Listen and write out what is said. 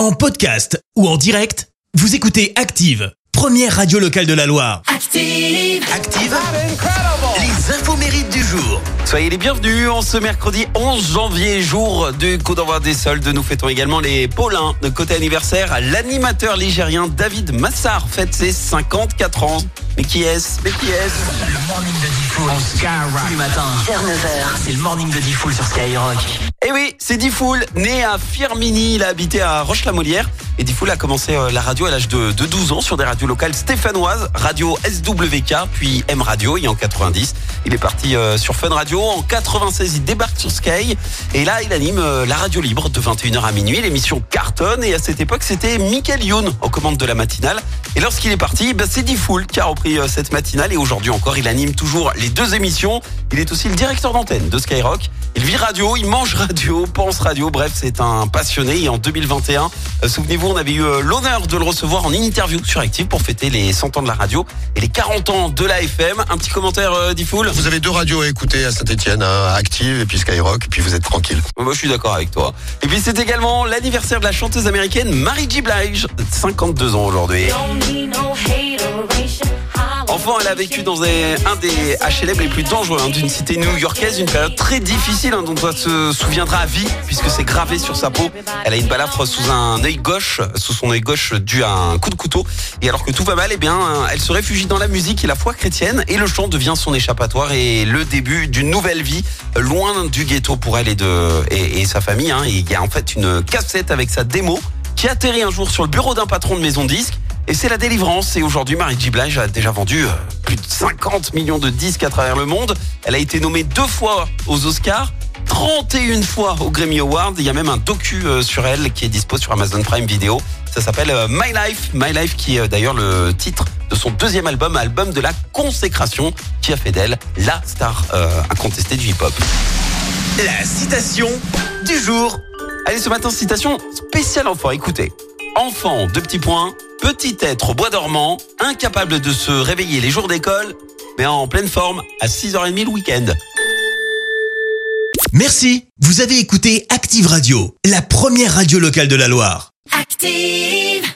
En podcast ou en direct, vous écoutez Active, première radio locale de la Loire. Active. Active, les infos mérites du jour. Soyez les bienvenus en ce mercredi 11 janvier, jour du coup d'envoi des soldes. Nous fêtons également les Paulins. De côté anniversaire, l'animateur ligérien David Massard fête ses 54 ans. Mais qui est-ce? Mais qui est-ce? Le morning de Diffoul. En Skyrock. Tous les matins. Vers 9h. C'est le morning de Diffoul sur Skyrock. Eh oui, c'est Diffoul, né à Firmini, il a habité à Roche-la-Molière. Et Diffoul a commencé euh, la radio à l'âge de, de 12 ans sur des radios locales stéphanoises, radio SWK, puis M Radio, et en 90, il est parti euh, sur Fun Radio. En 96, il débarque sur Sky. Et là, il anime euh, la radio libre de 21h à minuit, l'émission cartonne. Et à cette époque, c'était Michael Youn aux commandes de la matinale. Et lorsqu'il est parti, bah, c'est Diffoul qui a repris cette matinale. Et aujourd'hui encore, il anime toujours les deux émissions. Il est aussi le directeur d'antenne de Skyrock. Il vit radio, il mange radio, pense radio. Bref, c'est un passionné. Et en 2021, euh, souvenez-vous, on avait eu euh, l'honneur de le recevoir en interview sur Active pour fêter les 100 ans de la radio et les 40 ans de la FM. Un petit commentaire, euh, Diffoul Vous avez deux radios à écouter à Saint-Etienne, Active et puis Skyrock, et puis vous êtes tranquille. Moi, je suis d'accord avec toi. Et puis, c'est également l'anniversaire de la chanteuse américaine Mary J. Blige, 52 ans aujourd'hui. Enfant, elle a vécu dans un, des HLM les plus dangereux hein, d'une cité new-yorkaise, une période très difficile hein, dont elle se souviendra à vie puisque c'est gravé sur sa peau. Elle a une balafre sous un œil gauche, sous son œil gauche dû à un coup de couteau. Et alors que tout va mal, eh bien, elle se réfugie dans la musique et la foi chrétienne et le chant devient son échappatoire et le début d'une nouvelle vie loin du ghetto pour elle et sa famille. Hein. Il y a en fait une cassette avec sa démo qui atterrit un jour sur le bureau d'un patron de maison de disques. Et c'est la délivrance. Et aujourd'hui, Mary J. Blige a déjà vendu euh, plus de 50 millions de disques à travers le monde. Elle a été nommée deux fois aux Oscars. 31 fois aux Grammy Awards. Il y a même un docu euh, sur elle qui est dispo sur Amazon Prime Video. Ça s'appelle euh, My Life. My Life qui est d'ailleurs le titre de son deuxième album, album de la consécration, qui a fait d'elle la star incontestée du hip-hop. La citation du jour. Allez, ce matin, citation spéciale enfant. Écoutez. Enfant, deux petits points. Petit être au bois dormant, incapable de se réveiller les jours d'école, mais en pleine forme à 6h30 le week-end. Merci, vous avez écouté Active Radio, la première radio locale de la Loire. Active.